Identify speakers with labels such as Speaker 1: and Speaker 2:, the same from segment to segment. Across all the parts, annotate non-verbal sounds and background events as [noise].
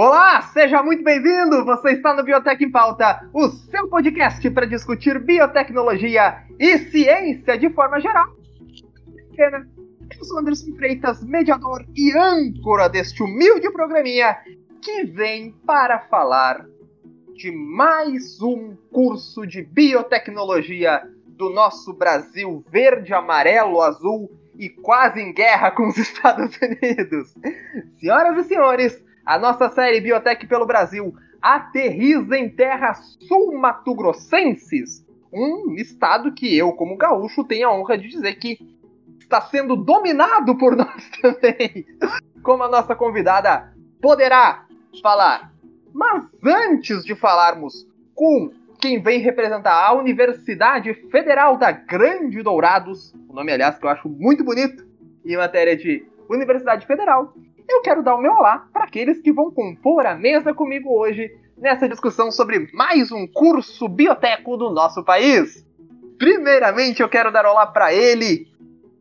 Speaker 1: Olá, seja muito bem-vindo! Você está no Biotech em Pauta, o seu podcast para discutir biotecnologia e ciência de forma geral. Eu sou Anderson Freitas, mediador e âncora deste humilde programinha que vem para falar de mais um curso de biotecnologia do nosso Brasil verde, amarelo, azul e quase em guerra com os [laughs] Estados Unidos. Senhoras e senhores, a nossa série Biotech pelo Brasil aterriza em terras sul-mato-grossenses, um estado que eu, como gaúcho, tenho a honra de dizer que está sendo dominado por [laughs] nós também, como a nossa convidada poderá falar. Mas antes de falarmos com quem vem representar a Universidade Federal da Grande Dourados, o nome, aliás, que eu acho muito bonito, em matéria de Universidade Federal, eu quero dar o meu olá para aqueles que vão compor a mesa comigo hoje nessa discussão sobre mais um curso bioteco do nosso país. Primeiramente, eu quero dar olá para ele,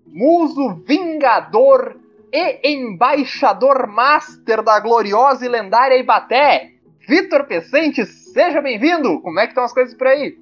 Speaker 1: muso vingador e embaixador master da gloriosa e lendária Ibaté, Vitor Pecente, seja bem-vindo! Como é que estão as coisas por aí?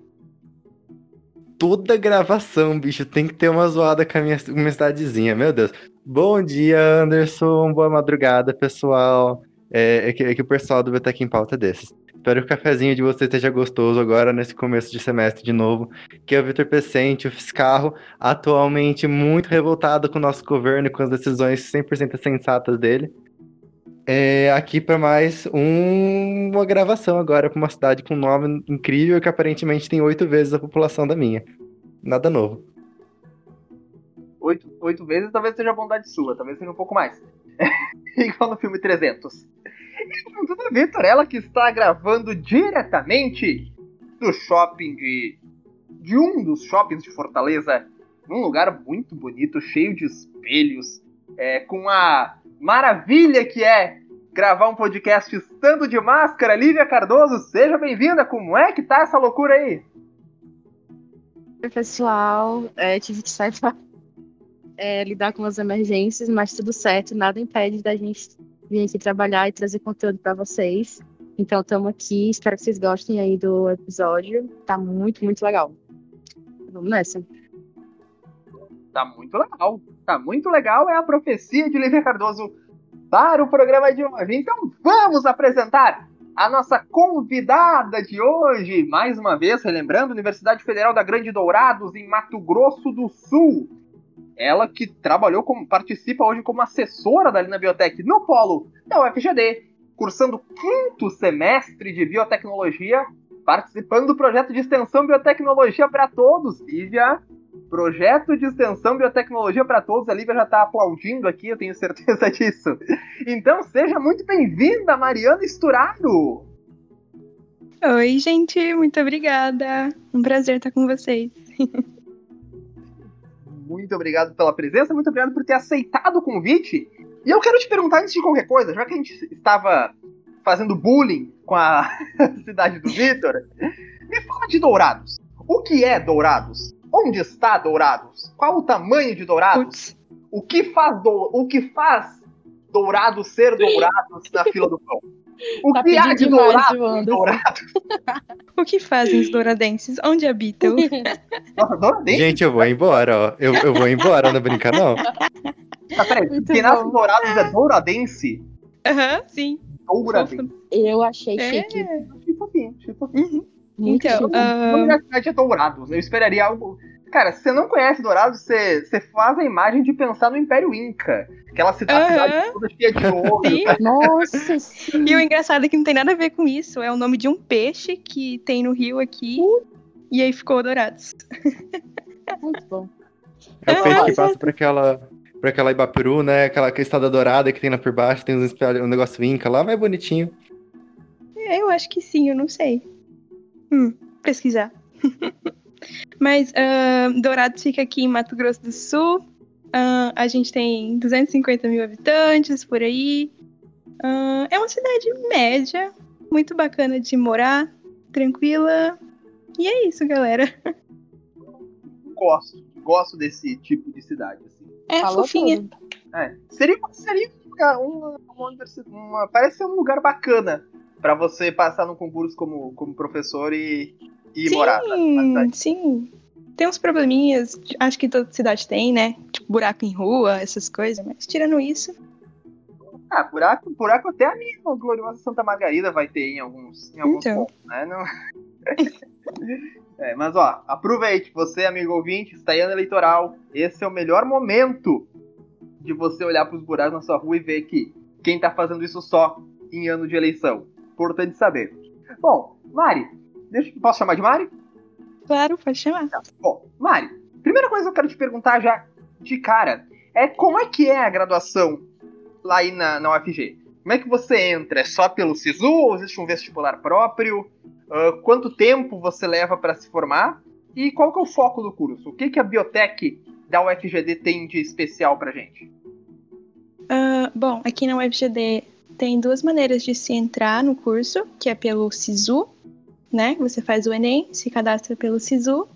Speaker 2: Toda gravação, bicho, tem que ter uma zoada com a minha, minha cidadezinha, meu Deus. Bom dia, Anderson, boa madrugada, pessoal. É, é, que, é que, o pessoal do Betec em Pauta é desses. Espero que o cafezinho de vocês esteja gostoso agora, nesse começo de semestre de novo. Que é o Vitor Pecente, o Fiscarro, atualmente muito revoltado com o nosso governo e com as decisões 100% sensatas dele é, aqui para mais um, uma gravação agora para uma cidade com um nome incrível que aparentemente tem oito vezes a população da minha. Nada novo.
Speaker 1: Oito, oito vezes talvez seja bondade sua, talvez seja um pouco mais. [laughs] Igual no filme 300. E junto da Vitor, ela que está gravando diretamente do shopping de. de um dos shoppings de Fortaleza, num lugar muito bonito, cheio de espelhos, é, com a maravilha que é gravar um podcast estando de máscara. Lívia Cardoso, seja bem-vinda. Como é que tá essa loucura aí?
Speaker 3: Oi, pessoal. É, tive que sair pra é, lidar com as emergências, mas tudo certo. Nada impede da gente vir aqui trabalhar e trazer conteúdo para vocês. Então, estamos aqui. Espero que vocês gostem aí do episódio. Tá muito, muito legal. Vamos nessa.
Speaker 1: Tá muito legal. Tá muito legal. É a profecia de Lívia Cardoso para o programa de hoje. Então vamos apresentar a nossa convidada de hoje. Mais uma vez, relembrando, Universidade Federal da Grande Dourados, em Mato Grosso do Sul. Ela que trabalhou como. participa hoje como assessora da Lina Biotech no Polo da UFGD, cursando quinto semestre de biotecnologia, participando do projeto de extensão Biotecnologia para Todos. Lívia, Projeto de extensão biotecnologia para todos. A Lívia já está aplaudindo aqui, eu tenho certeza [laughs] disso. Então seja muito bem-vinda, Mariana Esturado.
Speaker 4: Oi, gente, muito obrigada. Um prazer estar com vocês.
Speaker 1: muito obrigado pela presença, muito obrigado por ter aceitado o convite. E eu quero te perguntar antes de qualquer coisa, já que a gente estava fazendo bullying com a [laughs] cidade do Vitor, me fala de Dourados. O que é Dourados? Onde está Dourados? Qual o tamanho de Dourados? O que faz do... o que faz Dourados ser Dourados na fila do pão? O [laughs]
Speaker 4: tá
Speaker 1: que há de Dourados,
Speaker 4: Dourados? [laughs] o que fazem os douradenses? Onde habitam? [laughs]
Speaker 2: Nossa, Douradenses? Gente, eu vou embora, ó. Eu, eu vou embora, não brinca não.
Speaker 1: Tá, peraí, quem nasce em Dourados é douradense?
Speaker 4: Aham, uhum, sim.
Speaker 3: Douradense. Eu achei é. chique.
Speaker 1: Tipo assim, tipo assim. Uhum. Muito então, uh... Universidade é Dourados. Eu esperaria algo. Cara, se você não conhece Dourados, você, você faz a imagem de pensar no Império Inca. Aquela cidade, cidade toda cheia de ouro.
Speaker 4: Nossa! [laughs] Sim. E o engraçado é que não tem nada a ver com isso. É o nome de um peixe que tem no rio aqui. Uh. E aí ficou Dourados.
Speaker 3: Muito bom.
Speaker 2: É o peixe que passa por aquela, por aquela Ibaperu, né? Aquela estrada dourada que tem lá por baixo, tem uns, um negócio Inca lá, mas é bonitinho.
Speaker 4: É, eu acho que sim, eu não sei. Hum, pesquisar. [laughs] Mas uh, Dourados fica aqui em Mato Grosso do Sul. Uh, a gente tem 250 mil habitantes por aí. Uh, é uma cidade média, muito bacana de morar, tranquila. E é isso, galera. [laughs]
Speaker 1: Gosto, gosto desse tipo de cidade. Assim.
Speaker 4: É Falou fofinha.
Speaker 1: É. Seria, seria lugar, uma, uma universidade, uma- parece ser um lugar bacana pra você passar num concurso como, como professor e, e morar. na-
Speaker 4: Sim,
Speaker 1: cidade.
Speaker 4: sim. Tem uns probleminhas, acho que toda cidade tem, né? Tipo, buraco em rua, essas coisas. Mas tirando isso,
Speaker 1: Ah, buraco, buraco até a minha gloriosa Santa Margarida vai ter em alguns, em alguns
Speaker 4: Então.
Speaker 1: pontos, né? Não... [laughs] É, mas ó, aproveite, você, amigo ouvinte, está em ano eleitoral. Esse é o melhor momento de você olhar para os buracos na sua rua e ver que quem tá fazendo isso só em ano de eleição. Importante saber. Bom, Mari, deixa, posso chamar de Mari?
Speaker 4: claro, pode chamar.
Speaker 1: Bom, Mari, primeira coisa que eu quero te perguntar já de cara é como é que é a graduação lá aí na, na UFG? Como é que você entra? É só pelo SISU ou existe um vestibular próprio? Ah, quanto tempo você leva para se formar? E qual que é o foco do curso? O que, que a biotech da UFGD tem de especial pra gente?
Speaker 4: Ah, bom, aqui na UFGD tem duas maneiras de se entrar no curso, que é pelo SISU, né? Você faz o Enem, se cadastra pelo SISU.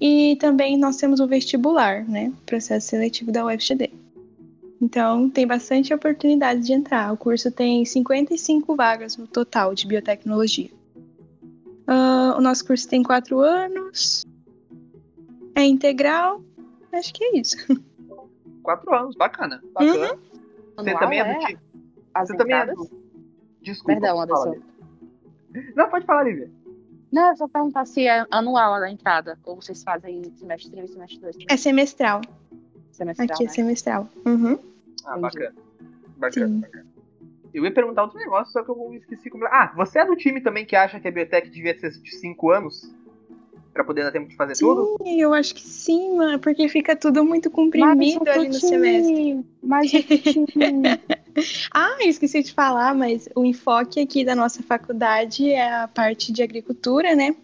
Speaker 4: E também nós temos o vestibular, né? Processo seletivo da UFGD. Então, tem bastante oportunidade de entrar. O curso tem 55 vagas no total de biotecnologia. Ah, o nosso curso tem quatro anos. É integral. Acho que é isso. [laughs]
Speaker 1: Quatro anos, bacana. Bacana. Você
Speaker 3: Anual,
Speaker 1: também é do
Speaker 3: é?
Speaker 1: Você também é do. Desculpa.
Speaker 3: Perdão, Anderson.
Speaker 1: Não, pode falar, Lívia.
Speaker 3: Não, é só perguntar se é anual a entrada. Ou vocês fazem semestre 1 e semestre 2.
Speaker 4: É semestral.
Speaker 3: semestral,
Speaker 4: Aqui é
Speaker 3: né?
Speaker 4: semestral. Uhum.
Speaker 1: Ah, bacana. Bacana,
Speaker 4: Sim.
Speaker 1: bacana. Eu ia perguntar outro negócio, só que eu esqueci como. Ah, você é do time também que acha que a biotech devia ser de 5 anos? Pra poder dar tempo de fazer tudo?
Speaker 4: Sim, eu acho que sim, mano, porque fica tudo muito comprimido ali no
Speaker 3: time,
Speaker 4: semestre.
Speaker 3: Mas outro time. [laughs] [laughs]
Speaker 4: Ah, eu esqueci de falar, mas o enfoque aqui da nossa faculdade é a parte de agricultura, né?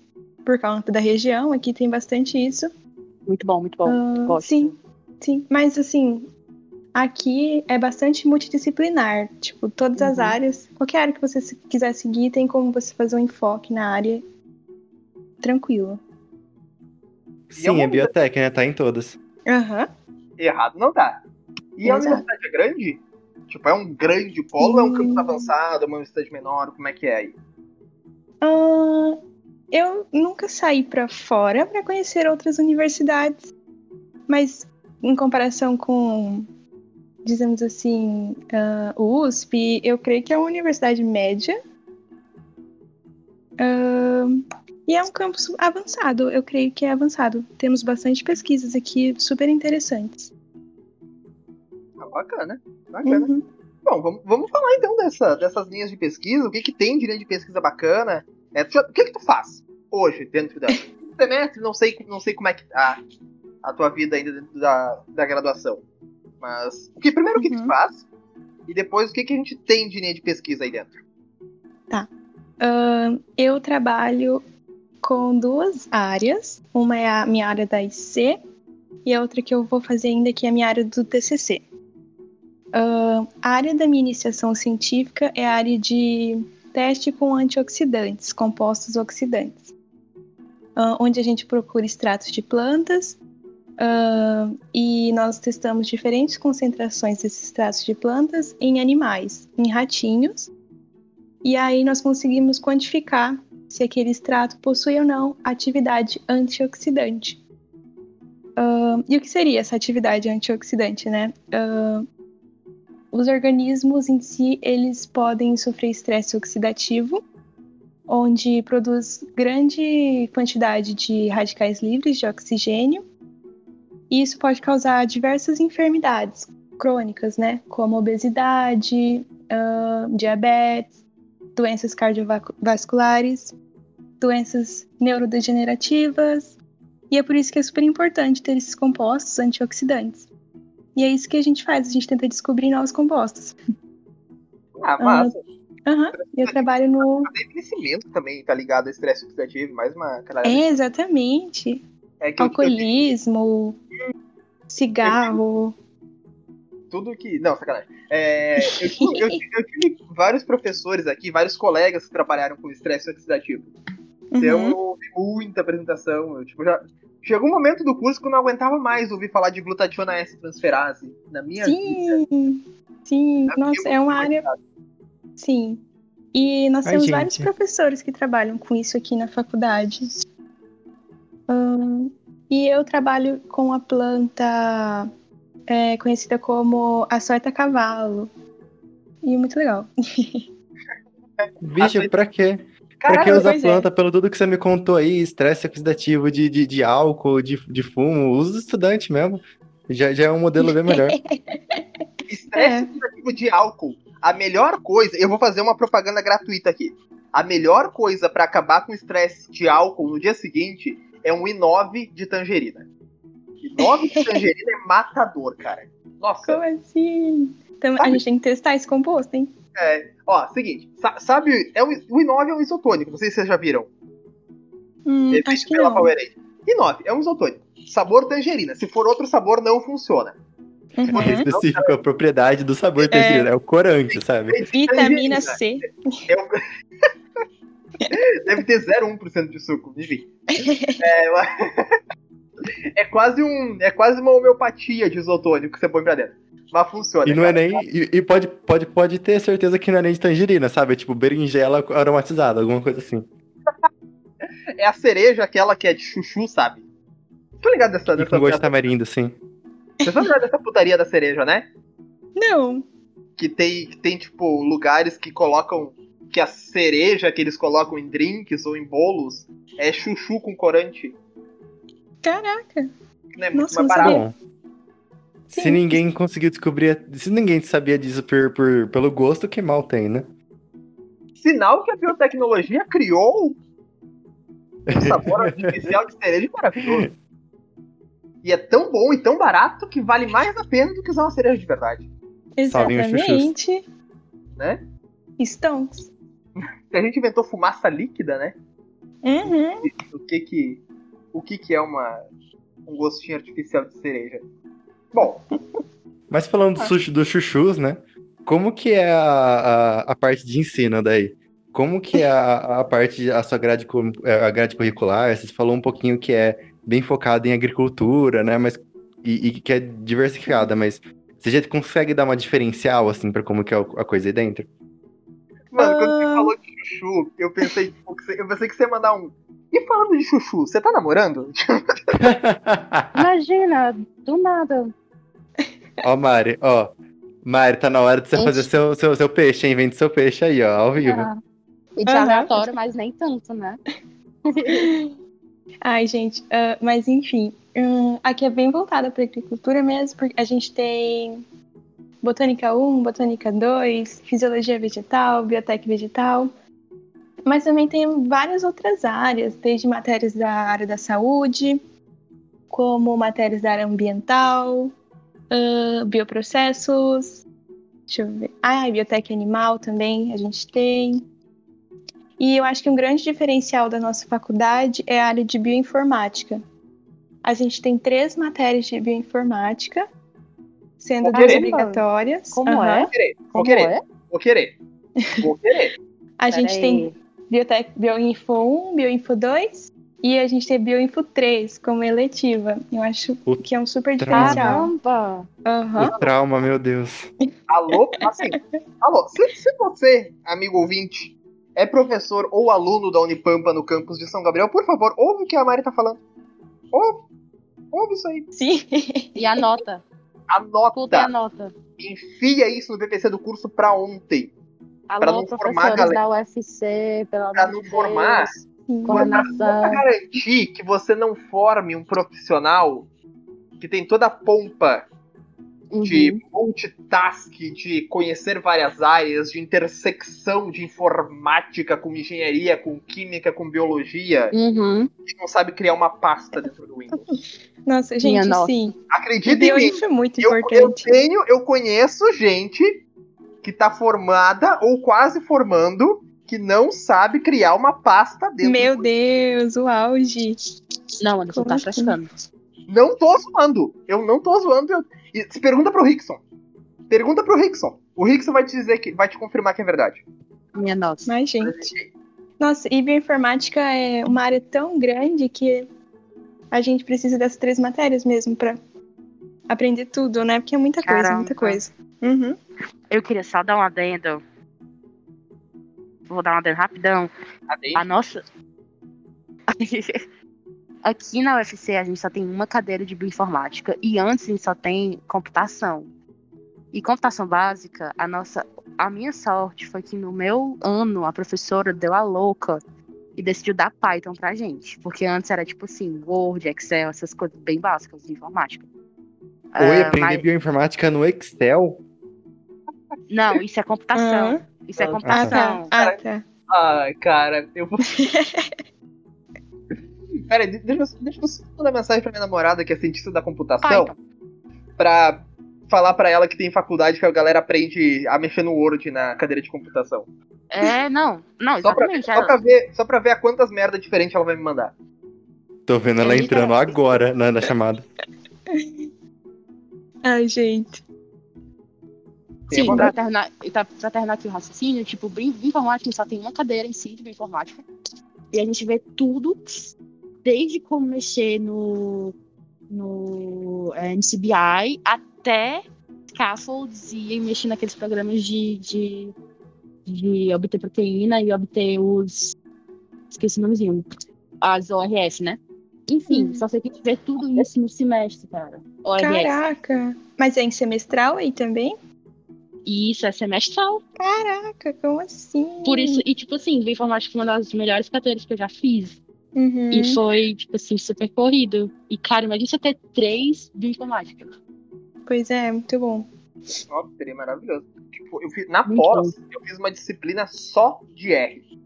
Speaker 4: Por causa da região, aqui tem bastante isso.
Speaker 3: muito bom, muito bom.
Speaker 4: Ah,
Speaker 3: Gosto.
Speaker 4: sim, sim. Mas assim, aqui é bastante multidisciplinar. Tipo, todas as
Speaker 3: Uhum.
Speaker 4: áreas, qualquer área que você se- quiser seguir, tem como você fazer um enfoque na área tranquilo.
Speaker 2: Sim, é biotech, né? Tá em todas.
Speaker 4: Aham.
Speaker 1: Errado não tá. E a
Speaker 4: Exato.
Speaker 1: universidade é grande? Tipo, é um grande polo ou é um campus avançado, é uma universidade menor? Como é que é aí?
Speaker 4: Ah, eu nunca saí pra fora para conhecer outras universidades, mas em comparação com, dizemos assim, ah, o USP, eu creio que é uma universidade média. Ah, e é um campus avançado, eu creio que é avançado. Temos bastante pesquisas aqui super interessantes.
Speaker 1: Bacana, bacana.
Speaker 4: Uhum.
Speaker 1: Bom, vamos, vamos falar então dessa, dessas linhas de pesquisa. O que, que tem de linha de pesquisa bacana? É, tu o que, que tu faz hoje dentro da [laughs] semestre? Não sei, não sei como é que tá a tua vida ainda dentro da, da graduação. Mas o que, primeiro o que tu
Speaker 4: Uhum.
Speaker 1: faz e depois o que, que a gente tem de linha de pesquisa aí dentro.
Speaker 4: Ah, eu trabalho com duas áreas. Uma é a minha área da IC e a outra que eu vou fazer ainda que é a minha área do TCC. Ah, a área da minha iniciação científica é a área de teste com antioxidantes, compostos oxidantes, ah, onde a gente procura extratos de plantas ah, e nós testamos diferentes concentrações desses extratos de plantas em animais, em ratinhos. E aí nós conseguimos quantificar se aquele extrato possui ou não atividade antioxidante. E o que seria essa atividade antioxidante, né? Os organismos em si, eles podem sofrer estresse oxidativo, onde produz grande quantidade de radicais livres de oxigênio, e isso pode causar diversas enfermidades crônicas, né? Como obesidade, ahn, diabetes, doenças cardiovasculares, doenças neurodegenerativas, e é por isso que é super importante ter esses compostos antioxidantes. E é isso que a gente faz, a gente tenta descobrir novos compostos.
Speaker 1: Ah, massa.
Speaker 4: Aham, eu trabalho no.
Speaker 1: Até envelhecimento também tá ligado estresse oxidativo, mais uma.
Speaker 4: É, exatamente.
Speaker 1: É eu-
Speaker 4: Alcoolismo, cigarro.
Speaker 1: tudo que. Não, sacanagem. É, eu, tive, eu [laughs] eu tive vários professores aqui, vários colegas que trabalharam com estresse oxidativo. Então
Speaker 4: Uhum.
Speaker 1: eu ouvi muita apresentação. Eu, tipo, já. Chegou um momento do curso que eu não aguentava mais ouvir falar de glutationa S transferase na minha vida.
Speaker 4: Sim. Sim,
Speaker 1: É
Speaker 4: nossa, é uma área. Sim. E nós
Speaker 2: Ai,
Speaker 4: temos
Speaker 2: gente.
Speaker 4: vários professores que trabalham com isso aqui na faculdade. Ahn, e eu trabalho com a planta é, conhecida como a sorta-cavalo. E é muito legal. [laughs]
Speaker 2: Bicho, pra quê? Pra que
Speaker 1: Caralho,
Speaker 2: usar
Speaker 4: pois é.
Speaker 2: planta? Pelo tudo que você me contou aí, estresse oxidativo de, de, de álcool, de, de fumo, usa estudante mesmo. Já, já é um modelo bem melhor. [laughs]
Speaker 1: estresse
Speaker 4: É.
Speaker 1: oxidativo de álcool. A melhor coisa, eu vou fazer uma propaganda gratuita aqui. A melhor coisa pra acabar com o estresse de álcool no dia seguinte é um I9 de tangerina. I9 de [laughs] tangerina é matador, cara. Nossa,
Speaker 4: Como assim? Então, a gente tem que testar esse composto, hein?
Speaker 1: Ó, seguinte, sa- sabe, é um, o I9 é um isotônico, não sei se vocês já viram.
Speaker 4: Hum,
Speaker 1: É
Speaker 4: acho que
Speaker 1: pela
Speaker 4: não.
Speaker 1: Powerade. I9 é um isotônico. Sabor tangerina. Se for outro sabor, não funciona.
Speaker 4: Uhum.
Speaker 2: É específico a propriedade do sabor tangerina. É o corante, sabe?
Speaker 4: Vitamina
Speaker 1: Tangerina.
Speaker 4: C.
Speaker 1: É um- [laughs] Deve ter 0,1% de suco, enfim. É, [laughs] é quase um. É quase uma homeopatia de isotônico que você põe pra dentro. Mas funciona.
Speaker 2: E não é
Speaker 1: cara.
Speaker 2: nem. E, e pode, pode, pode ter certeza que não é nem de tangerina, sabe? É tipo berinjela aromatizada, alguma coisa assim. [laughs]
Speaker 1: É a cereja, aquela que é de chuchu, sabe? Tô ligado dessa,
Speaker 2: E
Speaker 1: dessa,
Speaker 2: com gosto de tamarindo, sim.
Speaker 1: Você tá ligado dessa putaria da cereja, né?
Speaker 4: Não.
Speaker 1: Que tem, que tem, tipo, lugares que colocam. Que a cereja que eles colocam em drinks ou em bolos é chuchu com corante.
Speaker 4: Caraca.
Speaker 1: Né? Muito
Speaker 4: Nossa,
Speaker 1: mais
Speaker 4: não
Speaker 1: barato.
Speaker 2: Se ninguém conseguiu descobrir. Se ninguém sabia disso por, por- pelo gosto, que mal tem, né?
Speaker 1: Sinal que a biotecnologia criou um sabor [laughs] artificial de cereja maravilhoso. E é tão bom e tão barato que vale mais a pena do que usar uma cereja de verdade.
Speaker 4: Exatamente.
Speaker 1: Né?
Speaker 4: Stonks.
Speaker 1: Se a gente inventou fumaça líquida, né?
Speaker 4: Uhum.
Speaker 1: O que que, o que, que é uma, um gostinho artificial de cereja? Bom,
Speaker 2: Mas falando do
Speaker 4: Ah.
Speaker 2: sushi, dos chuchus, né? Como que é a, a, a parte de ensino daí? Como que é a, a parte, a sua grade, cu- a grade curricular? Você falou um pouquinho que é bem focada em agricultura, né? Mas, e, e que é diversificada, mas você já consegue dar uma diferencial, assim, pra como que é a coisa aí dentro?
Speaker 1: mano, quando você
Speaker 4: Ah.
Speaker 1: falou de chuchu, eu pensei, tipo, que você- eu pensei que você ia mandar um. E falando de chuchu, você tá namorando? [laughs]
Speaker 3: Imagina, do nada.
Speaker 2: Ó, Mari, ó. Mari, tá na hora de você
Speaker 3: Gente.
Speaker 2: fazer seu, seu, seu peixe, hein? Vende seu peixe aí, ó, ao vivo.
Speaker 3: Ah, E de aleatório, mas nem tanto, né? [laughs]
Speaker 4: Ai, gente, ah, mas enfim, hum, aqui é bem voltada para agricultura mesmo, porque a gente tem botânica 1, botânica 2, fisiologia vegetal, biotec vegetal, mas também tem várias outras áreas, desde matérias da área da saúde, como matérias da área ambiental, ah, bioprocessos, deixa eu ver, ah, biotec animal também a gente tem. E eu acho que um grande diferencial da nossa faculdade é a área de bioinformática. A gente tem três matérias de bioinformática, sendo
Speaker 1: Vou
Speaker 4: duas
Speaker 1: querer.
Speaker 4: obrigatórias.
Speaker 3: Como
Speaker 4: Aham.
Speaker 3: é?
Speaker 1: Vou querer, vou
Speaker 3: Como
Speaker 1: querer,
Speaker 3: é?
Speaker 1: vou querer. Vou querer.
Speaker 4: A gente tem biotec, Bioinfo 1, Bioinfo 2 e a gente tem Bioinfo 3 como eletiva. Eu acho
Speaker 2: O
Speaker 4: que é um super
Speaker 2: trauma.
Speaker 4: diferencial.
Speaker 3: Caramba!
Speaker 4: Aham.
Speaker 2: O trauma, meu Deus.
Speaker 1: Alô? Assim, alô, se, se você, amigo ouvinte, é professor ou aluno da Unipampa no campus de São Gabriel, por favor, ouve o que a Mari tá falando. Ouve. Ouve isso aí.
Speaker 4: Sim.
Speaker 3: E a nota? Escuta a
Speaker 1: Anota.
Speaker 3: nota.
Speaker 1: Enfia isso no PPC do curso pra ontem. Pra
Speaker 3: Alô,
Speaker 1: não formar galera.
Speaker 3: da UFC, pelo
Speaker 1: Pra não
Speaker 3: de
Speaker 1: formar.
Speaker 3: Coordenação.
Speaker 1: garantir que você não forme um profissional que tem toda a pompa de
Speaker 3: Uhum.
Speaker 1: multitask, de conhecer várias áreas, de intersecção de informática com engenharia, com química, com biologia,
Speaker 3: Uhum.
Speaker 1: e não sabe criar uma pasta dentro do Windows.
Speaker 4: Nossa,
Speaker 3: Minha
Speaker 4: gente,
Speaker 3: nossa.
Speaker 4: sim.
Speaker 1: Acredita em mim,
Speaker 4: Bioinfo é muito
Speaker 1: eu, eu
Speaker 4: importante.
Speaker 1: tenho, eu conheço gente que tá formada ou quase formando que não sabe criar uma pasta dentro
Speaker 4: Meu
Speaker 1: do
Speaker 4: Deus, o auge.
Speaker 3: Não, Anderson, tá
Speaker 4: assim?
Speaker 3: frescando.
Speaker 1: Não tô zoando. Eu não tô zoando. Eu... E se pergunta pro Rickson. Pergunta pro Rickson. O Rickson vai te dizer que vai te confirmar que é verdade.
Speaker 3: Minha nossa.
Speaker 4: Mas, gente. Nossa, e bioinformática é uma área tão grande que a gente precisa dessas três matérias mesmo pra aprender tudo, né? Porque é muita coisa,
Speaker 3: Caramba.
Speaker 4: muita coisa. Uhum.
Speaker 3: Eu queria só dar um adendo. Vou dar um adendo rapidão.
Speaker 1: Cadê?
Speaker 3: A nossa. [laughs] Aqui na UFC a gente só tem uma cadeira de bioinformática e antes a gente só tem computação. E computação básica, a nossa, a minha sorte foi que no meu ano a professora deu a louca e decidiu dar Python pra gente, porque antes era tipo assim, Word, Excel, essas coisas bem básicas de informática.
Speaker 2: Oi,
Speaker 3: Ah,
Speaker 2: aprender
Speaker 3: mas-
Speaker 2: bioinformática no Excel?
Speaker 3: Não, isso é computação.
Speaker 4: Aham.
Speaker 3: Isso é
Speaker 1: Ah,
Speaker 4: Ah,
Speaker 3: computação.
Speaker 4: tá. Ah, tá.
Speaker 1: Ai, cara, eu vou. [laughs] Pera aí, de- deixa eu, deixa eu só mandar mensagem pra minha namorada, que é cientista da computação,
Speaker 3: Python.
Speaker 1: pra falar pra ela que tem faculdade que a galera aprende a mexer no Word na cadeira de computação.
Speaker 3: É, não, não,
Speaker 1: Só pra,
Speaker 3: exatamente.
Speaker 1: só pra ver, só pra ver a quantas merda diferentes ela vai me mandar.
Speaker 2: Tô vendo ela
Speaker 3: É
Speaker 2: entrando
Speaker 3: literal.
Speaker 2: agora na, na chamada.
Speaker 4: Ai, gente.
Speaker 3: Sim, pra terminar, tá- pra terminar aqui o raciocínio, tipo, bio- bioinformática só tem uma cadeira em si de bioinformática. E a gente vê tudo, desde como mexer no, no é, NCBI até scaffolds e mexer naqueles programas de, de, de obter proteína e obter os. Esqueci o nomezinho. As ORS, né? Enfim,
Speaker 4: Hum.
Speaker 3: só sei que a gente vê tudo isso no semestre, cara. ORS.
Speaker 4: Caraca. Mas é em semestral aí também?
Speaker 3: E isso é semestral.
Speaker 4: Caraca, como assim?
Speaker 3: Por isso, e tipo assim, bioinformática foi uma das melhores cadeiras que eu já fiz.
Speaker 4: Uhum.
Speaker 3: E foi, tipo assim, super corrido. E, cara, imagina você ter três bioinformática.
Speaker 4: Pois é, muito bom.
Speaker 1: Nossa, seria maravilhoso. Tipo, eu fiz, na
Speaker 3: Muito
Speaker 1: pós, eu fiz uma disciplina só de R.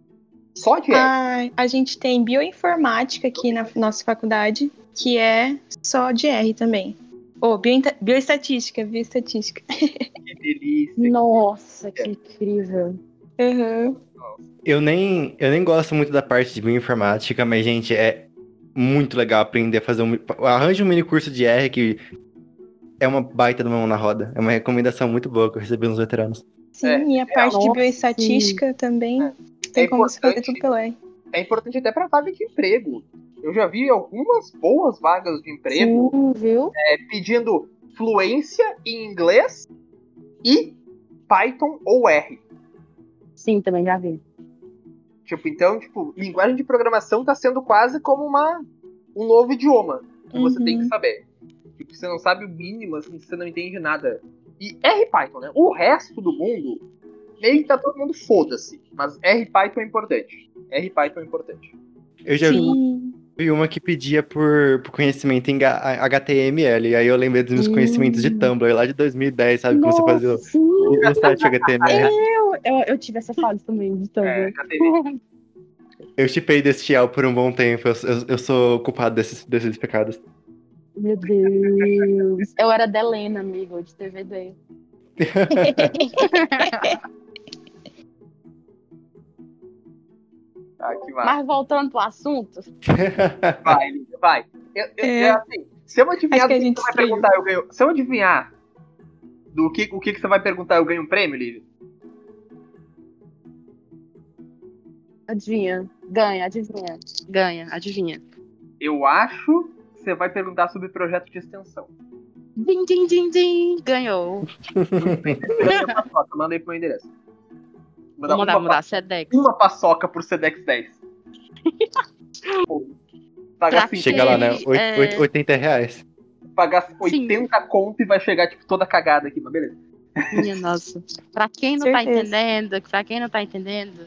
Speaker 1: Só de R.
Speaker 4: Ah, a gente tem bioinformática aqui na nossa faculdade, que é só de R também. Biointa- bioestatística, bioestatística. [laughs]
Speaker 1: Que delícia.
Speaker 3: Nossa, que incrível.
Speaker 4: Uhum.
Speaker 2: Eu nem, eu nem gosto muito da parte de bioinformática, mas, gente, é muito legal aprender a fazer um. Arranje um mini curso de R que é uma baita de uma mão na roda. É uma recomendação muito boa que eu recebi nos veteranos.
Speaker 4: Sim,
Speaker 1: É,
Speaker 4: e a parte de bioestatística também tem
Speaker 1: É
Speaker 4: como você fazer tudo pelo R.
Speaker 1: É importante até pra vaga de emprego. Eu já vi algumas boas vagas de emprego
Speaker 3: Sim, viu?
Speaker 1: é, pedindo fluência em inglês e Python ou R.
Speaker 3: Sim, também já vi.
Speaker 1: Tipo, então, tipo, linguagem de programação tá sendo quase como uma, um novo idioma que você
Speaker 4: Uhum.
Speaker 1: tem que saber. Tipo, você não sabe o mínimo, assim, você não entende nada. E R e Python, né? O resto do mundo, meio que tá todo mundo foda-se. Mas R e Python é importante. R Python é importante.
Speaker 2: Eu já
Speaker 4: Sim.
Speaker 2: vi uma que pedia por, por conhecimento em HTML, e aí eu lembrei dos meus
Speaker 3: Hum.
Speaker 2: conhecimentos de Tumblr lá de 2010, sabe? Como você fazia o,
Speaker 3: sim.
Speaker 2: o site HTML.
Speaker 3: Eu, eu, eu tive essa fase também de
Speaker 1: É,
Speaker 3: Tumblr.
Speaker 1: teve. [laughs]
Speaker 2: Eu chipei desse Tiel por um bom tempo, eu, eu, eu sou culpado desses, desses pecados.
Speaker 3: Meu Deus. Eu era Delena, amigo, de TVD. [laughs]
Speaker 1: Que vai.
Speaker 3: Mas voltando pro assunto, [laughs]
Speaker 1: Vai, Lívia, vai. Eu, eu,
Speaker 4: É.
Speaker 1: é assim, se eu adivinhar
Speaker 4: que
Speaker 1: do que você vai perguntar, eu ganho. Se eu adivinhar do que, o que, que você vai perguntar, eu ganho um prêmio, Lívia?
Speaker 3: adivinha. Ganha, adivinha. Ganha, adivinha.
Speaker 1: Eu acho que você vai perguntar sobre projeto de extensão.
Speaker 3: Din, din, din, din. Ganhou. [laughs]
Speaker 1: Aí pro meu endereço. Vou
Speaker 3: mandar
Speaker 1: uma,
Speaker 3: mudar Sedex.
Speaker 1: uma paçoca por Sedex 10. Pô, [laughs] pagar, cinco-
Speaker 2: Chega lá, né? Oit-
Speaker 3: é-
Speaker 2: oit- 80 reais.
Speaker 1: pagar 80 conto e vai chegar, tipo, toda cagada aqui, mas beleza.
Speaker 3: Minha nossa. Pra quem não tá
Speaker 4: Certeza.
Speaker 3: entendendo, pra quem não tá entendendo,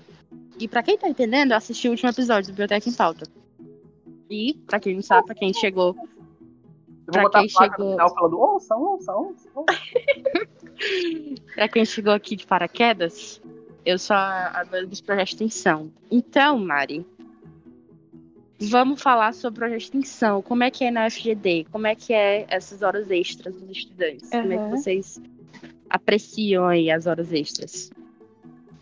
Speaker 3: e pra quem tá entendendo, eu assisti o último episódio do Biblioteca em Pauta. E, pra quem não sabe, pra quem chegou,
Speaker 1: Eu
Speaker 3: Pra
Speaker 1: vou botar
Speaker 3: quem
Speaker 1: a placa no
Speaker 3: chegou-
Speaker 1: final falando, ouça, ouça, ouça, ouça. [laughs]
Speaker 3: pra quem chegou aqui de paraquedas, eu sou a dona dos projetos de extensão. Então, Mari, vamos falar sobre projeto de extensão. Como é que é na FGD? Como é que é essas horas extras dos estudantes? Como é que vocês apreciam aí as horas extras?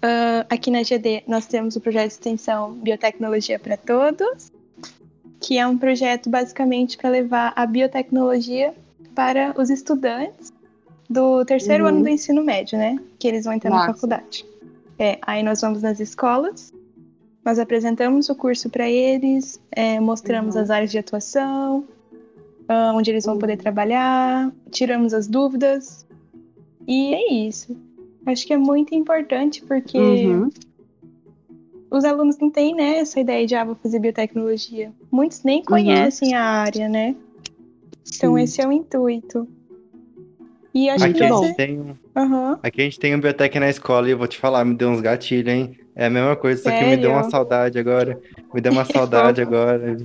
Speaker 4: Ah, aqui na GD nós temos o projeto de extensão Biotecnologia para Todos, que é um projeto basicamente para levar a biotecnologia para os estudantes do terceiro
Speaker 3: Uhum.
Speaker 4: ano do ensino médio, né? Que eles vão entrar na
Speaker 3: Massa.
Speaker 4: faculdade. É, aí nós vamos nas escolas, nós apresentamos o curso para eles, é, mostramos
Speaker 3: Uhum.
Speaker 4: as áreas de atuação, ah, onde eles vão
Speaker 3: Uhum.
Speaker 4: poder trabalhar, tiramos as dúvidas. E é isso. Acho que é muito importante porque
Speaker 3: Uhum.
Speaker 4: os alunos não têm, né, essa ideia de, ah, vou fazer biotecnologia. Muitos nem conhecem a área, né? Então
Speaker 3: Sim.
Speaker 4: esse é o intuito. E acho
Speaker 2: Aqui
Speaker 4: que
Speaker 2: a, gente tem, um-
Speaker 4: Aham.
Speaker 2: aqui a gente tem um biotec na escola e eu vou te falar, me deu uns gatilhos, hein? É a mesma coisa, só que me deu uma saudade agora. Me deu uma [laughs] saudade agora.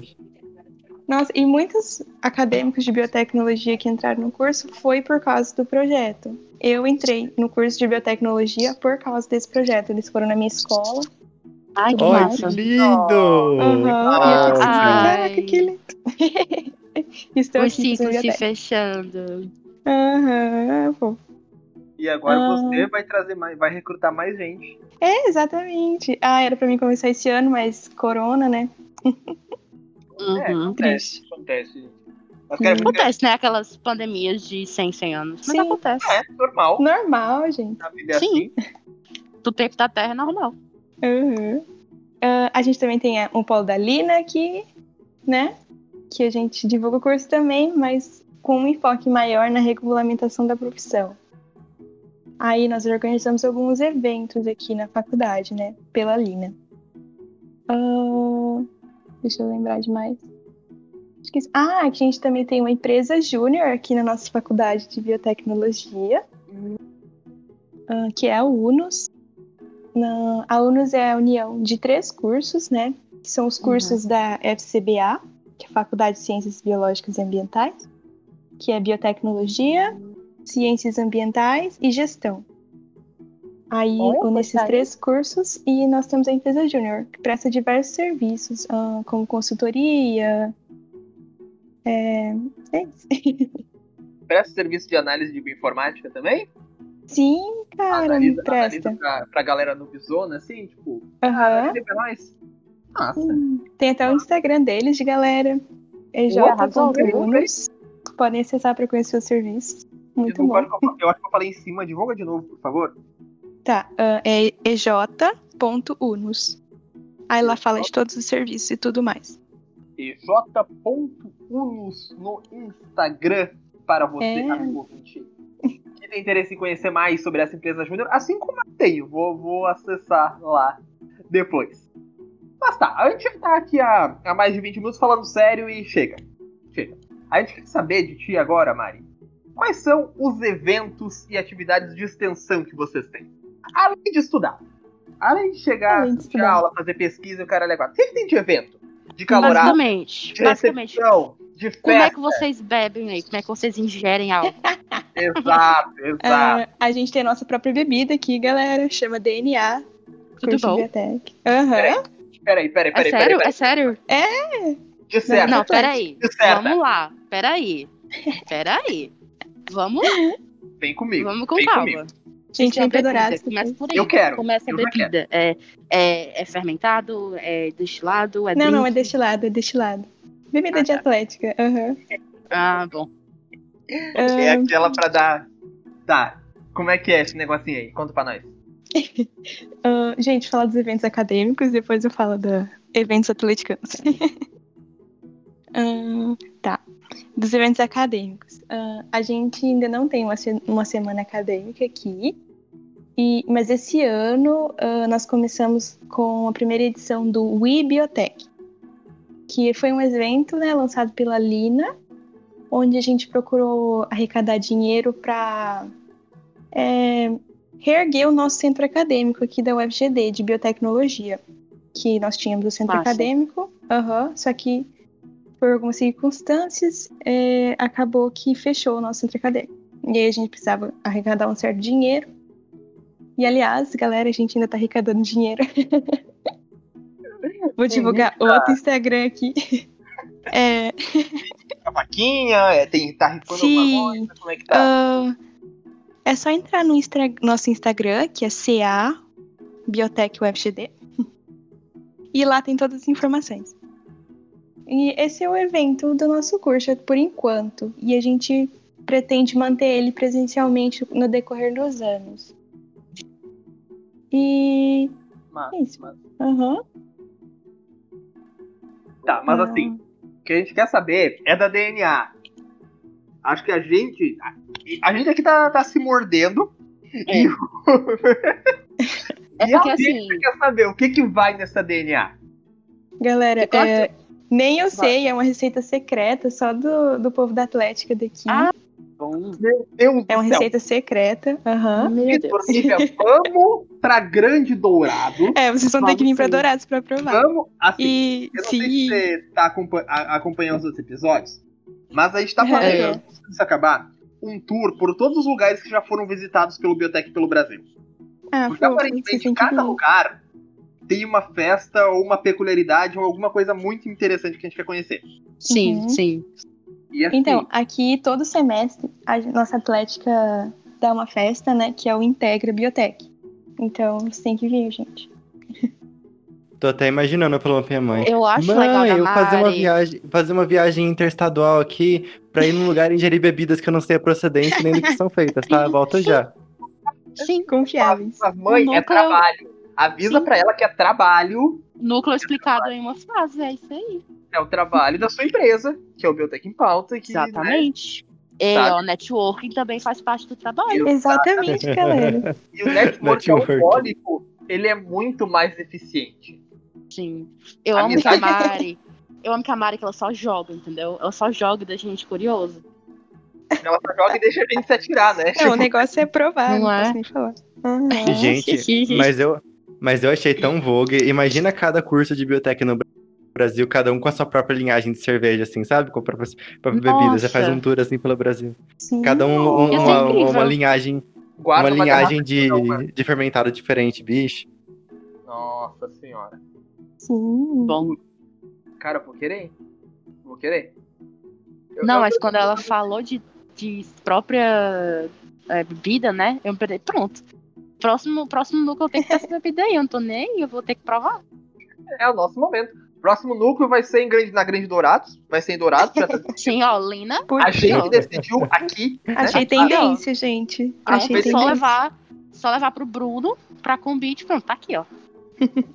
Speaker 4: Nossa, e muitos acadêmicos de biotecnologia que entraram no curso foi por causa do projeto. Eu entrei no curso de biotecnologia por causa desse projeto. Eles foram na minha escola.
Speaker 3: Ai, que
Speaker 2: que lindo!
Speaker 4: E eu fiquei assim,
Speaker 3: Ai.
Speaker 4: caraca, que lindo. [laughs] Estou
Speaker 3: O
Speaker 4: aqui
Speaker 3: ciclo se fechando.
Speaker 4: Aham, pô.
Speaker 1: E agora
Speaker 4: Ah.
Speaker 1: você vai trazer mais, vai recrutar mais gente.
Speaker 4: É, exatamente. Ah, era pra mim começar esse ano, mas corona, né?
Speaker 1: É,
Speaker 3: Uhum.
Speaker 1: acontece,
Speaker 4: Triste.
Speaker 1: acontece. Mas quero-
Speaker 3: Acontece, né? Aquelas pandemias de 100, 100 anos. Mas
Speaker 4: Sim.
Speaker 3: acontece.
Speaker 1: É normal.
Speaker 4: Normal, gente.
Speaker 1: A vida é
Speaker 3: Sim.
Speaker 1: assim.
Speaker 3: Do tempo da Terra é normal.
Speaker 4: Uhum. Ah, a gente também tem um polo da Lina aqui, né? Que a gente divulga o curso também, mas com um enfoque maior na regulamentação da profissão. Aí nós organizamos alguns eventos aqui na faculdade, né? Pela Lina. Ah, deixa eu lembrar de mais. Ah, a gente também tem uma empresa júnior aqui na nossa faculdade de biotecnologia, ah, que é a UNUS. Na- a UNUS é a união de três cursos, né? Que são os cursos da FCBA, que é a Faculdade de Ciências Biológicas e Ambientais, que é Biotecnologia, Ciências Ambientais e Gestão. Aí,
Speaker 3: Olha,
Speaker 4: nesses três cursos, e nós temos a empresa Júnior, que presta diversos serviços, ah, como consultoria. É, é isso. [laughs]
Speaker 1: Presta serviço de análise de bioinformática também?
Speaker 4: Sim, cara,
Speaker 1: analisa, analisa
Speaker 4: presta.
Speaker 1: pra, pra galera nubizona, assim, tipo,
Speaker 4: Aham.
Speaker 1: pra nós. Nossa,
Speaker 4: Tem até o Instagram deles, de galera. Ej.unos. Podem acessar para conhecer os serviços. Muito bom.
Speaker 1: eu, acho que eu falei em cima, divulga de novo, por favor.
Speaker 4: Tá, ah, é ej.unos. Aí lá fala de todos os serviços e tudo mais.
Speaker 1: ej.unos no Instagram para você,
Speaker 4: É.
Speaker 1: amigo ouvinte, que tem interesse em conhecer mais sobre essa empresa júnior, assim como eu tenho. Vou, vou acessar lá depois. Mas tá, a gente já tá aqui há, há mais de 20 minutos falando sério e chega. A gente quer saber de ti agora, Mari. Quais são os eventos e atividades de extensão que vocês têm? Além de estudar. Além de chegar,
Speaker 4: Além de
Speaker 1: aula, fazer pesquisa e o cara levar. O que, tem de evento? De calorado,
Speaker 3: Basicamente.
Speaker 1: de
Speaker 3: Basicamente.
Speaker 1: recepção, de
Speaker 3: Como é
Speaker 1: festa.
Speaker 3: que vocês bebem aí? Como é que vocês ingerem algo? [laughs]
Speaker 1: Exato, exato.
Speaker 4: Ah, a gente tem a nossa própria bebida aqui, galera. Chama DNA.
Speaker 3: Tudo bom?
Speaker 4: Biotech. Aham.
Speaker 1: Peraí, peraí, peraí,
Speaker 3: É
Speaker 1: peraí.
Speaker 3: sério?
Speaker 1: peraí,
Speaker 3: É sério?
Speaker 1: De certo.
Speaker 3: Não, peraí.
Speaker 1: Disserta.
Speaker 3: Vamos lá. Peraí. Peraí. Vamos lá.
Speaker 1: Vem comigo.
Speaker 3: Vamos com
Speaker 1: vem
Speaker 3: calma.
Speaker 1: comigo.
Speaker 4: Gente, vem pra
Speaker 3: bebida. Começa por aí.
Speaker 1: Eu quero.
Speaker 3: Começa a bebida. É, é, é fermentado? É destilado? É
Speaker 4: Não, não, é
Speaker 3: drink?
Speaker 4: destilado, é destilado. Bebida
Speaker 1: Ah,
Speaker 4: de
Speaker 1: tá.
Speaker 4: atlética. Aham.
Speaker 3: Ah, bom.
Speaker 1: É aquela pra dar. Tá. Como é que é esse negocinho aí? Conta pra nós. [laughs]
Speaker 4: ah, gente, falar dos eventos acadêmicos, depois eu falo da eventos atleticanos. [laughs] Tá. Dos eventos acadêmicos. Ah, a gente ainda não tem uma, uma semana acadêmica aqui. E, mas esse ano ah, nós começamos com a primeira edição do We Biotech, que foi um evento né, lançado pela Lina, onde a gente procurou arrecadar dinheiro para reerguer o nosso centro acadêmico aqui da UFGD, de biotecnologia. Que nós tínhamos o centro acadêmico, aham, só que por algumas circunstâncias é, acabou que fechou o nosso centro acadêmico. E aí a gente precisava arrecadar um certo dinheiro. E aliás, galera, a gente ainda tá arrecadando dinheiro. [laughs] Vou divulgar outro Instagram aqui. [laughs] É,
Speaker 1: A vaquinha, é, tem, tá rifando
Speaker 4: Sim.
Speaker 1: alguma coisa? Como é que tá?
Speaker 4: Ah, é só entrar no Instra- nosso Instagram, que é CA Biotech UFGD. [laughs] E lá tem todas as informações. E esse é o evento do nosso curso por enquanto. E a gente pretende manter ele presencialmente no decorrer dos anos. E.
Speaker 1: Mas,
Speaker 4: é isso.
Speaker 1: mas-
Speaker 4: Aham.
Speaker 1: tá, mas
Speaker 4: Ah.
Speaker 1: assim, o que a gente quer saber é da DNA. Acho que a gente. A, gente aqui tá, tá se mordendo
Speaker 3: É.
Speaker 1: E, o... [laughs]
Speaker 3: É
Speaker 1: e a
Speaker 3: porque assim.
Speaker 1: quer saber o que, que vai nessa DNA.
Speaker 4: Galera, é, nem eu sei, é uma receita secreta só do, do povo da Atlética daqui.
Speaker 3: Ah, Bom.
Speaker 1: Meu Deus
Speaker 4: é uma receita secreta. Aham.
Speaker 3: Meu Deus. [laughs]
Speaker 1: Vamos pra Grande Dourado.
Speaker 4: É, vocês vão ter que vir pra
Speaker 3: sim.
Speaker 4: Dourados pra provar.
Speaker 1: Vamos, assim,
Speaker 4: E
Speaker 1: eu não sei se
Speaker 4: sim.
Speaker 1: você tá acompanhando os outros episódios, mas a gente tá
Speaker 4: É.
Speaker 1: planejando, antes disso acabar, um tour por todos os lugares que já foram visitados pelo Biotech pelo Brasil.
Speaker 4: Ah,
Speaker 1: Porque
Speaker 4: vocês
Speaker 1: aparentemente cada lugar tem uma festa ou uma peculiaridade ou alguma coisa muito interessante que a gente quer conhecer.
Speaker 3: Sim,
Speaker 4: Uhum.
Speaker 3: sim.
Speaker 1: E assim,
Speaker 4: Então, aqui todo semestre a nossa Atlética dá uma festa, né? Que é o Integra Biotech. Então, vocês têm que vir, gente.
Speaker 2: Tô até imaginando pela minha mãe.
Speaker 3: Eu acho
Speaker 2: Mãe,
Speaker 3: legal
Speaker 2: eu fazer uma viagem, fazer uma viagem interestadual aqui pra ir num lugar e ingerir bebidas que eu não sei a procedência nem do que são feitas, tá? Volta já.
Speaker 3: Sim,
Speaker 4: Confiáveis.
Speaker 1: mas mãe,
Speaker 3: o
Speaker 1: é trabalho. Avisa
Speaker 3: Sim.
Speaker 1: pra ela que é trabalho,
Speaker 3: núcleo explicado em uma frase, é isso aí.
Speaker 1: é o trabalho da sua empresa, que é o Biotech em Pauta, que né,
Speaker 3: Exatamente. E
Speaker 1: Sabe?
Speaker 3: ó, networking também faz parte do trabalho.
Speaker 4: Exatamente, galera.
Speaker 1: E o network alcoólico, ele é muito mais eficiente.
Speaker 3: Sim. Eu amo que a Mari. Eu amo que a Mari que ela só joga, entendeu? Ela só joga e deixa a gente curioso.
Speaker 1: Ela só joga e deixa a gente se atirar, né?
Speaker 4: Não, o negócio é provar, não,
Speaker 3: Não é?
Speaker 4: posso nem falar. Aham.
Speaker 2: Gente, mas eu, mas eu achei tão vogue. Imagina cada curso de biotech no Brasil, cada um com a sua própria linhagem de cerveja, assim, sabe? Com a própria, própria bebida. Você faz um tour assim pelo Brasil.
Speaker 4: Sim.
Speaker 2: Cada um, um-
Speaker 3: ser
Speaker 2: uma, uma linhagem,
Speaker 1: Guarda
Speaker 2: uma
Speaker 1: uma
Speaker 2: linhagem de,
Speaker 1: não,
Speaker 2: de fermentado diferente, bicho.
Speaker 1: Nossa senhora.
Speaker 4: Sim.
Speaker 3: Bom.
Speaker 1: Cara, eu vou querer. Vou querer. Eu-
Speaker 3: Não, mas quando ela falou de, de própria é, bebida, né? Eu me perdi. Pronto. Próximo, próximo núcleo eu tenho que ter essa [laughs] bebida aí. Eu não tô nem eu vou ter que provar.
Speaker 1: É o nosso momento. Próximo núcleo vai ser em grande, na Grande Dourados. Vai ser em Dourados. Já [laughs] tá-
Speaker 3: Sim, ó, Lina.
Speaker 1: A gente decidiu aqui. né?
Speaker 4: Achei tendência, gente.
Speaker 3: Pronto,
Speaker 4: Achei
Speaker 1: mas
Speaker 3: só
Speaker 4: tendência.
Speaker 3: levar, só levar pro Bruno, pra convite, pronto, tá aqui, ó.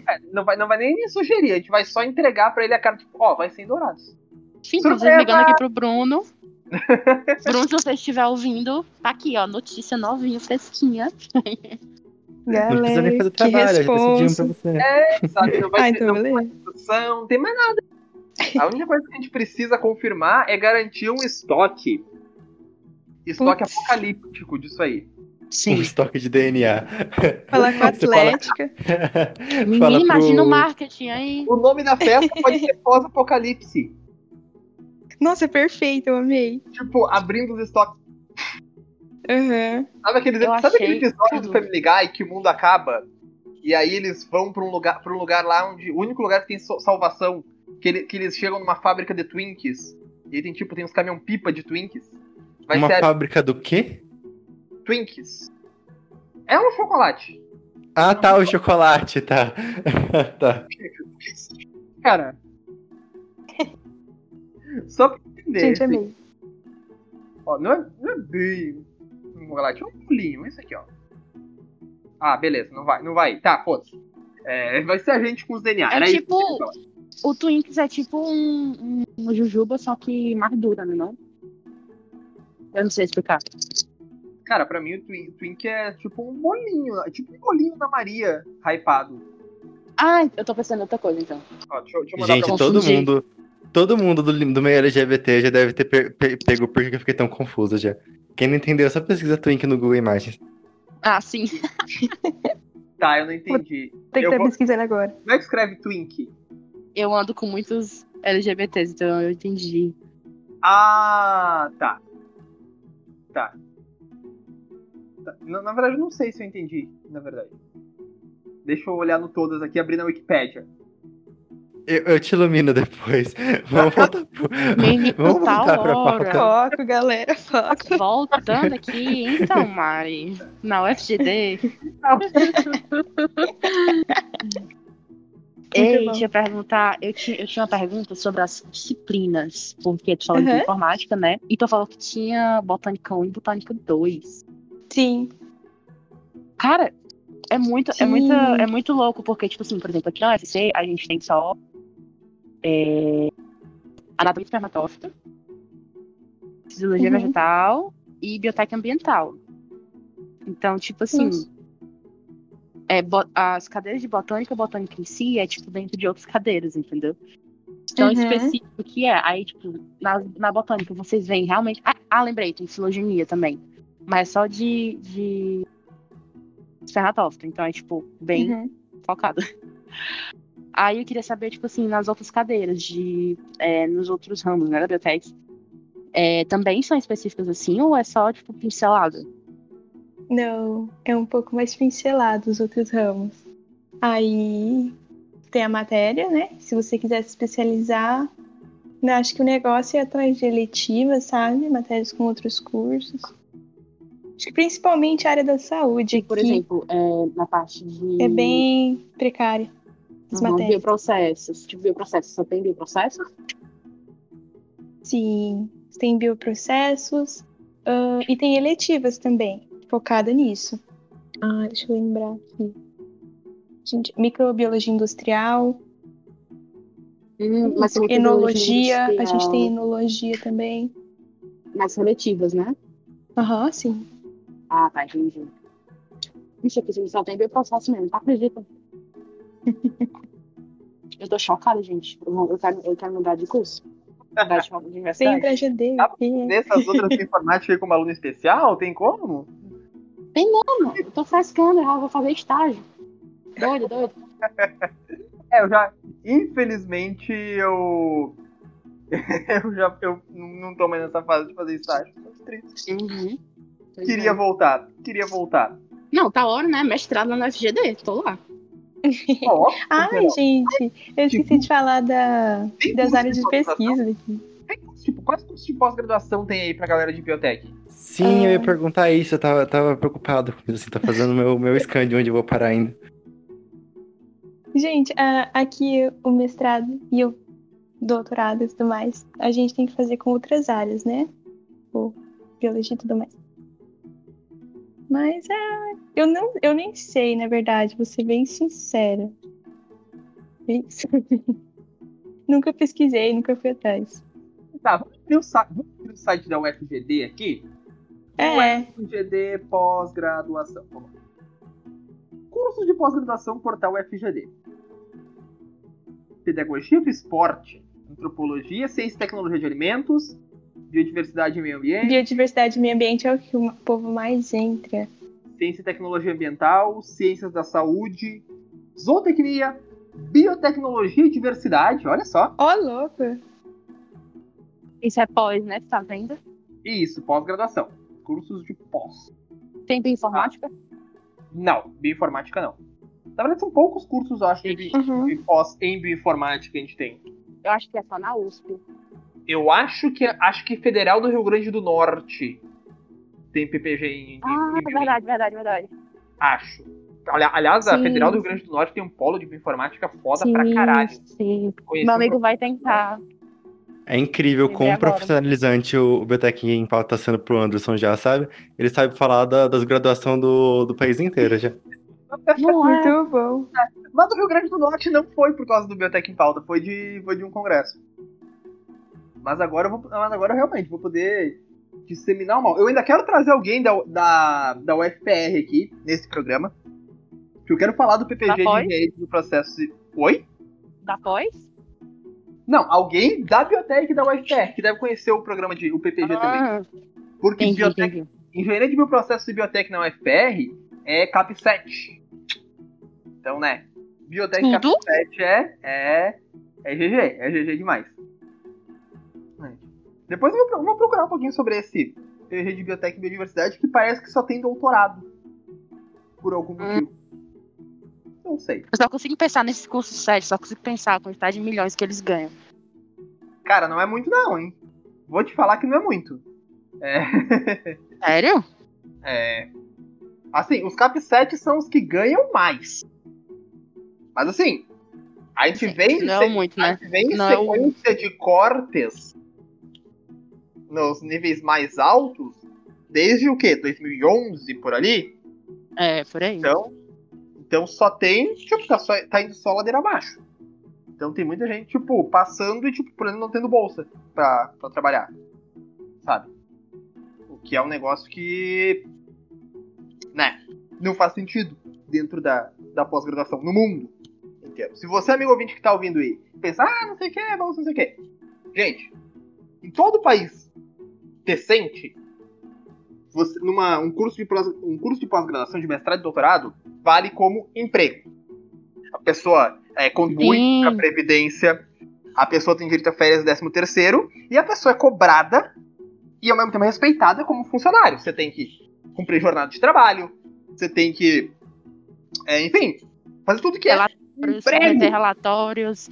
Speaker 1: É, não, vai, não vai nem sugerir. A gente vai só entregar pra ele a cara, tipo, ó, vai ser em Dourados.
Speaker 3: Sim, inclusive ligando aqui pro Bruno. [laughs] Bruno, se você estiver ouvindo, tá aqui, ó, notícia novinha, fresquinha.
Speaker 2: Não precisa nem
Speaker 4: Galera,
Speaker 2: fazer
Speaker 4: que
Speaker 2: trabalho, já decidimos pra você.
Speaker 1: É, sabe? Não vai
Speaker 4: Ah,
Speaker 1: ter
Speaker 4: então
Speaker 1: não discussão, não tem mais nada. A única coisa que a gente precisa confirmar é garantir um estoque. Estoque
Speaker 4: Putz.
Speaker 1: apocalíptico disso aí.
Speaker 2: Um
Speaker 3: Sim.
Speaker 2: estoque de DNA.
Speaker 4: Falar com a [laughs]
Speaker 2: fala-
Speaker 4: Atlética. [laughs]
Speaker 2: Fala
Speaker 3: imagina
Speaker 2: pro-
Speaker 3: o marketing aí.
Speaker 1: O nome da festa pode ser pós-apocalipse.
Speaker 4: Nossa, perfeito, eu amei.
Speaker 1: Tipo, abrindo os estoques.
Speaker 4: Aham.
Speaker 1: Sabe aquele, sabe aquele episódio
Speaker 3: tudo.
Speaker 1: do Family Guy que o mundo acaba? E aí eles vão pra um lugar, pra um lugar lá onde. O único lugar que tem salvação. Que, ele- que eles chegam numa fábrica de Twinkies. E aí tem tipo, tem uns caminhão pipa de Twinkies. Vai
Speaker 2: Uma
Speaker 1: ser
Speaker 2: fábrica do quê?
Speaker 1: Twinkies. É um chocolate.
Speaker 2: Ah, tá, o chocolate, tá. [laughs] tá.
Speaker 1: Cara. [laughs] Só pra entender.
Speaker 4: Gente,
Speaker 1: assim,
Speaker 4: amei.
Speaker 1: ó, não, é, não é bem um chocolate, é um pulinho. Esse aqui, ó. Ah, beleza, não vai, não vai. Tá, foda-se. É, vai ser a gente com os DNA.
Speaker 3: É
Speaker 1: Era isso
Speaker 3: tipo-
Speaker 1: falar.
Speaker 3: O Twinks é tipo um, um, jujuba, só que mais dura, né? Não? Eu não sei explicar.
Speaker 1: Cara, pra mim o Twin, Twink é tipo um bolinho. É tipo um bolinho da Maria hypado.
Speaker 3: Ah, eu tô pensando em outra coisa, então.
Speaker 1: Ó, deixa, eu- deixa eu mandar
Speaker 2: Gente,
Speaker 1: pra
Speaker 2: todo
Speaker 3: confundir.
Speaker 2: mundo. Todo mundo do, do meio LGBT já deve ter pe- pe- pego porque eu fiquei tão confuso já. Quem não entendeu, só pesquisa Twink no Google Imagens.
Speaker 3: Ah, sim. [laughs]
Speaker 1: Tá, eu não entendi.
Speaker 4: Tem que
Speaker 1: Eu
Speaker 4: estar
Speaker 1: vou-
Speaker 4: pesquisando agora.
Speaker 1: Como é que escreve Twink?
Speaker 3: Eu ando com muitos LGBTs, então eu entendi.
Speaker 1: Ah, tá. Tá. Tá. Na, na verdade, eu não sei se eu entendi, na verdade. Deixa eu olhar no todas aqui, abrir na Wikipédia.
Speaker 2: Eu, eu te ilumino depois. [laughs] Vamos voltar pro.
Speaker 3: Menino,
Speaker 2: Vamos
Speaker 3: tá
Speaker 2: voltar pra
Speaker 3: hora.
Speaker 2: pauta.
Speaker 4: Foco, galera, foco.
Speaker 3: Voltando aqui, então, [laughs] Mari, na UFGD. Ei, deixa eu perguntar. Eu tinha, eu tinha uma pergunta sobre as disciplinas. Porque tu falou de
Speaker 4: Aham.
Speaker 3: informática, né? E tu falou que tinha Botânica 1 e Botânica 2.
Speaker 4: Sim.
Speaker 3: Cara, é muito, é muito, é muito louco, porque, tipo assim, por exemplo, aqui na UFC a gente tem só é, anatomia espermatófita, fisiologia
Speaker 4: Uhum.
Speaker 3: vegetal e biotec ambiental. Então, tipo assim, é, as cadeiras de botânica, botânica em si é tipo dentro de outras cadeiras, entendeu? Tão
Speaker 4: Uhum.
Speaker 3: específico que é. Aí, tipo, na, na botânica vocês veem realmente. Ah, ah, lembrei, tem filogenia também. Mas só de, de Serratófita. Então é, tipo, bem
Speaker 4: Uhum.
Speaker 3: focado. Aí eu queria saber, tipo assim, nas outras cadeiras, de, é, nos outros ramos, né, da biotech, é, também são específicas assim, ou é só, tipo, pincelada?
Speaker 4: Não, é um pouco mais pincelado os outros ramos. Aí tem a matéria, né? Se você quiser se especializar, eu acho que o negócio é atrás de eletivas, sabe? Matérias com outros cursos. Acho que principalmente a área da saúde,
Speaker 3: Por exemplo, é, na parte de
Speaker 4: é bem precária. As
Speaker 3: uhum,
Speaker 4: matérias.
Speaker 3: bioprocessos. Tipo, bioprocessos, só tem bioprocessos?
Speaker 4: Sim, tem bioprocessos ah, e tem eletivas também, focada nisso. Ah, deixa eu lembrar aqui. Gente, microbiologia industrial,
Speaker 3: Hum, mas tem
Speaker 4: enologia, a gente
Speaker 3: industrial,
Speaker 4: tem enologia também.
Speaker 3: Mais seletivas, né?
Speaker 4: Aham, sim.
Speaker 3: Ah, tá, entendi. Ixi, aqui só tem bioprocesso mesmo, tá acredita? [laughs] eu tô chocada, gente. Eu, vou- eu quero, eu quero mudar de curso. Mudar de de
Speaker 4: Tem
Speaker 3: universidade.
Speaker 4: pra GD
Speaker 1: Ah. Nessas outras de informática aí como aluno especial, tem como?
Speaker 3: Mano, eu tô frescando, eu vou fazer estágio. Doido, doido. [laughs]
Speaker 1: É, eu já. Infelizmente, eu. [laughs] eu já. Eu não tô mais nessa fase de fazer estágio. Tô triste.
Speaker 3: Uhum.
Speaker 1: Queria
Speaker 3: é.
Speaker 1: voltar. Queria voltar.
Speaker 3: Não, tá hora, né? Mestrado lá no FGD, tô lá.
Speaker 1: Ó, [laughs]
Speaker 4: Ai, gente, eu esqueci de falar da, das áreas
Speaker 1: de
Speaker 4: de pesquisa aqui.
Speaker 1: tipo, quais cursos de pós-graduação tem aí pra galera de biotech?
Speaker 2: Sim, eu ia
Speaker 4: Ah.
Speaker 2: perguntar isso, eu tava, tava preocupado com isso, assim, tá fazendo meu, meu scan de onde eu vou parar ainda.
Speaker 4: Gente, aqui o mestrado e o doutorado e tudo mais, a gente tem que fazer com outras áreas, né? Tipo, biologia e tudo mais. Mas ah, eu, não, eu nem sei, na verdade, vou ser bem sincera. Bem [laughs] nunca pesquisei, nunca fui atrás.
Speaker 1: Tá, vamos abrir o, sa- vamos abrir o site da UFGD aqui.
Speaker 4: É,
Speaker 1: UFGD pós-graduação. Cursos de pós-graduação portal UFGD. Pedagogia do esporte, antropologia, ciência e tecnologia de alimentos, biodiversidade e meio ambiente,
Speaker 4: biodiversidade e meio ambiente é o que o povo mais entra.
Speaker 1: ciência e tecnologia ambiental, ciências da saúde, zootecnia, biotecnologia e diversidade, olha só.
Speaker 4: Ó, louco!
Speaker 3: Isso é pós, né? Tá vendo?
Speaker 1: Isso, pós-graduação. Cursos de pós.
Speaker 3: Tem bioinformática?
Speaker 1: Não, bioinformática não. Na verdade, são poucos cursos, eu acho, de,
Speaker 4: Uhum.
Speaker 1: de pós em bioinformática que a gente tem.
Speaker 3: Eu acho que é só na USP.
Speaker 1: Eu acho que acho que Federal do Rio Grande do Norte tem PPG em,
Speaker 3: Ah,
Speaker 1: em
Speaker 3: verdade, verdade, verdade.
Speaker 1: Acho. Ali- Aliás, a
Speaker 3: Sim.
Speaker 1: Federal do Rio Grande do Norte tem um polo de bioinformática foda
Speaker 3: sim,
Speaker 1: pra caralho.
Speaker 3: sim.
Speaker 1: Conheci
Speaker 3: Meu amigo vai tentar.
Speaker 2: É incrível
Speaker 3: agora.
Speaker 2: profissionalizante o, o Biotech em pauta tá sendo pro Anderson já, sabe? Ele sabe falar da- das graduações do, do país inteiro já. [laughs]
Speaker 3: Não é.
Speaker 4: Muito bom.
Speaker 1: Mas do Rio Grande do Norte não foi por causa do Biotech em Pauta, foi de, foi de um congresso. Mas agora eu vou. Mas agora eu realmente vou poder disseminar o mal. Eu ainda quero trazer alguém da, da, da UFPR aqui nesse programa. Que eu quero falar do PPG de engenharia do processo. de- Oi?
Speaker 3: Da pós?
Speaker 1: Não, alguém da Biotech da UFPR, que deve conhecer o programa de o PPG também.
Speaker 3: Ah,
Speaker 1: Porque
Speaker 3: entendi,
Speaker 1: biotech,
Speaker 3: entendi.
Speaker 1: engenharia de bioprocessos e biotech na UFPR é CAP 7. Então, né? Biotech CAP
Speaker 3: Tudo?
Speaker 1: 7 é, é, é GG, é GG demais. Depois eu vou, vou procurar um pouquinho sobre esse PG de biotech e biodiversidade que parece que só tem doutorado. Por algum
Speaker 3: Hum.
Speaker 1: motivo. Não sei.
Speaker 3: Eu só consigo pensar nesses cursos sérios, só consigo pensar a quantidade de milhões que eles ganham.
Speaker 1: Cara, não é muito não, hein? Vou te falar que não é muito. É. [laughs]
Speaker 3: Sério?
Speaker 1: É. Assim, os cap 7 são os que ganham mais. Mas assim, a gente vem,
Speaker 3: Não muito,
Speaker 1: a
Speaker 3: né?
Speaker 1: gente vem em
Speaker 3: é
Speaker 1: sequência de cortes nos níveis mais altos desde o quê? 2011 por ali?
Speaker 3: É, por aí.
Speaker 1: Então, então só tem, tipo, tá, só, tá indo só ladeira abaixo. Então tem muita gente, tipo, passando e, tipo, por exemplo, não tendo bolsa pra, pra trabalhar. Sabe? O que é um negócio que né? Não faz sentido dentro da, da pós-graduação, no mundo inteiro. Se você, amigo ouvinte que tá ouvindo aí, pensa, ah, não sei o que, vamos não sei o que. Gente, em todo país decente, você, numa, um curso de pós- um curso de pós-graduação de mestrado e doutorado vale como emprego. A pessoa é, contribui para a previdência, a pessoa tem direito a férias 13 terceiro e a pessoa é cobrada e ao mesmo tempo respeitada como funcionário. Você tem que cumprir jornada de trabalho, você tem que, é, enfim, fazer tudo que é
Speaker 3: Relatórios,
Speaker 1: emprego.
Speaker 3: relatórios,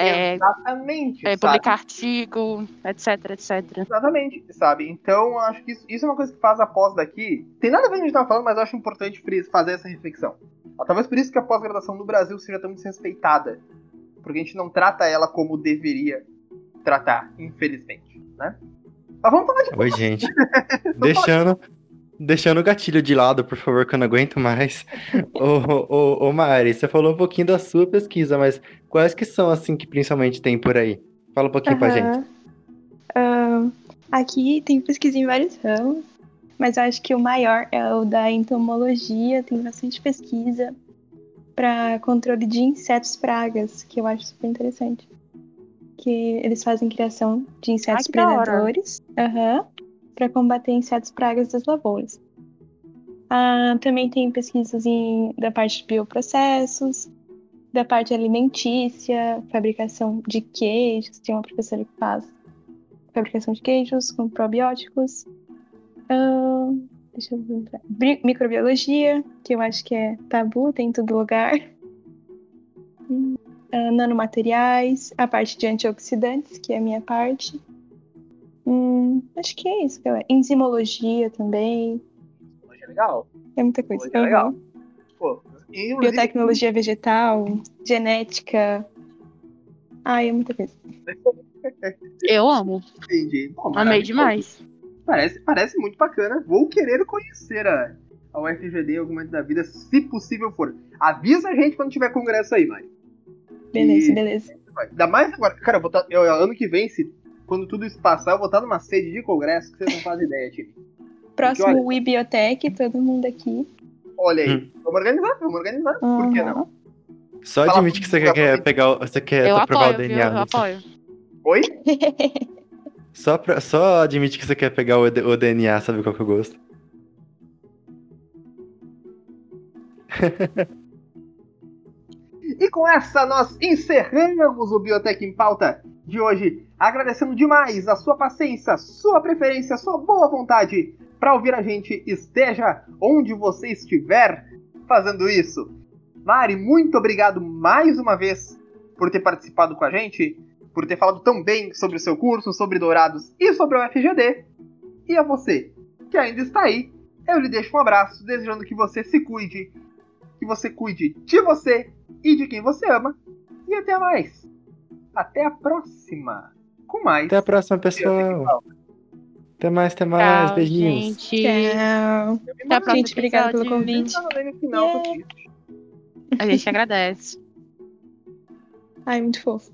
Speaker 3: é,
Speaker 1: Exatamente.
Speaker 3: é, publicar artigo, etc, etc.
Speaker 1: Exatamente, sabe? Então, eu acho que isso, isso é uma coisa que faz a pós daqui. Tem nada a ver com o que a gente tava falando, mas eu acho importante fazer essa reflexão. Talvez por isso que a pós-graduação no Brasil seja tão desrespeitada. Porque a gente não trata ela como deveria tratar, infelizmente, né? Mas vamos falar de
Speaker 2: Oi, gente. [laughs] deixando, deixando o gatilho de lado, por favor, que eu não aguento mais. ô, ô, ô, Mari, você falou um pouquinho da sua pesquisa, mas quais que são, assim, que principalmente tem por aí? Fala um pouquinho pra gente.
Speaker 4: Aqui tem pesquisa em vários ramos, mas eu acho que o maior é o da entomologia, tem bastante pesquisa para controle de insetos pragas, que eu acho super interessante. Que eles fazem criação de insetos
Speaker 3: da hora.
Speaker 4: predadores para combater insetos pragas das lavouras. Ah, também tem pesquisas em, da parte de bioprocessos, da parte alimentícia, fabricação de queijos. Tem uma professora que faz fabricação de queijos com probióticos. Ahn, deixa eu Microbiologia, que eu acho que é tabu, tem em todo lugar. Ah, nanomateriais, a parte de antioxidantes, que é a minha parte. Hum, acho que é isso, galera. Enzimologia também.
Speaker 1: Hoje é legal.
Speaker 4: É muita coisa.
Speaker 1: É legal. Pô, e,
Speaker 4: Biotecnologia vegetal, genética. Ai, é muita coisa.
Speaker 3: Eu amo.
Speaker 1: Entendi. Pô,
Speaker 3: Amei demais.
Speaker 1: Parece, parece muito bacana. Vou querer conhecer a, a UFGD em algum momento da vida, se possível for. Avisa a gente quando tiver congresso aí, mãe.
Speaker 4: Beleza,
Speaker 1: E-
Speaker 4: beleza.
Speaker 1: Ainda mais agora. Cara, eu vou tá, eu, ano que vem, se, quando tudo isso passar, eu vou estar numa sede de congresso que vocês não fazem ideia, time.
Speaker 4: Próximo Wibiotech, todo mundo aqui.
Speaker 1: Olha aí. Vamos organizar, vamos organizar. Por que não?
Speaker 2: Só
Speaker 1: Fala
Speaker 2: admite que você quer pegar, o- você quer
Speaker 3: eu
Speaker 2: provar
Speaker 3: apoio,
Speaker 2: o
Speaker 3: viu?
Speaker 2: DNA.
Speaker 3: Eu
Speaker 2: né?
Speaker 3: apoio.
Speaker 1: Oi? [laughs]
Speaker 2: Só, pra- só admite que você quer pegar o, o DNA, sabe qual que eu gosto? [laughs]
Speaker 1: E com essa nós encerramos o Biotech em Pauta de hoje, agradecendo demais a sua paciência, sua preferência, sua boa vontade para ouvir a gente, esteja onde você estiver fazendo isso. Mari, muito obrigado mais uma vez por ter participado com a gente, por ter falado tão bem sobre o seu curso, sobre Dourados e sobre o FGD. E a você, que ainda está aí, eu lhe deixo um abraço, desejando que você se cuide, que você cuide de você e de quem você ama. E até mais. Até a próxima. Com mais.
Speaker 2: Até a próxima, pessoal. Até mais, até mais.
Speaker 3: Tchau,
Speaker 2: Beijinhos.
Speaker 3: gente.
Speaker 4: Tchau.
Speaker 3: Até a próxima
Speaker 4: Gente, obrigada pelo convite.
Speaker 1: final,
Speaker 4: Yeah.
Speaker 3: A gente agradece.
Speaker 4: Ai, muito fofo.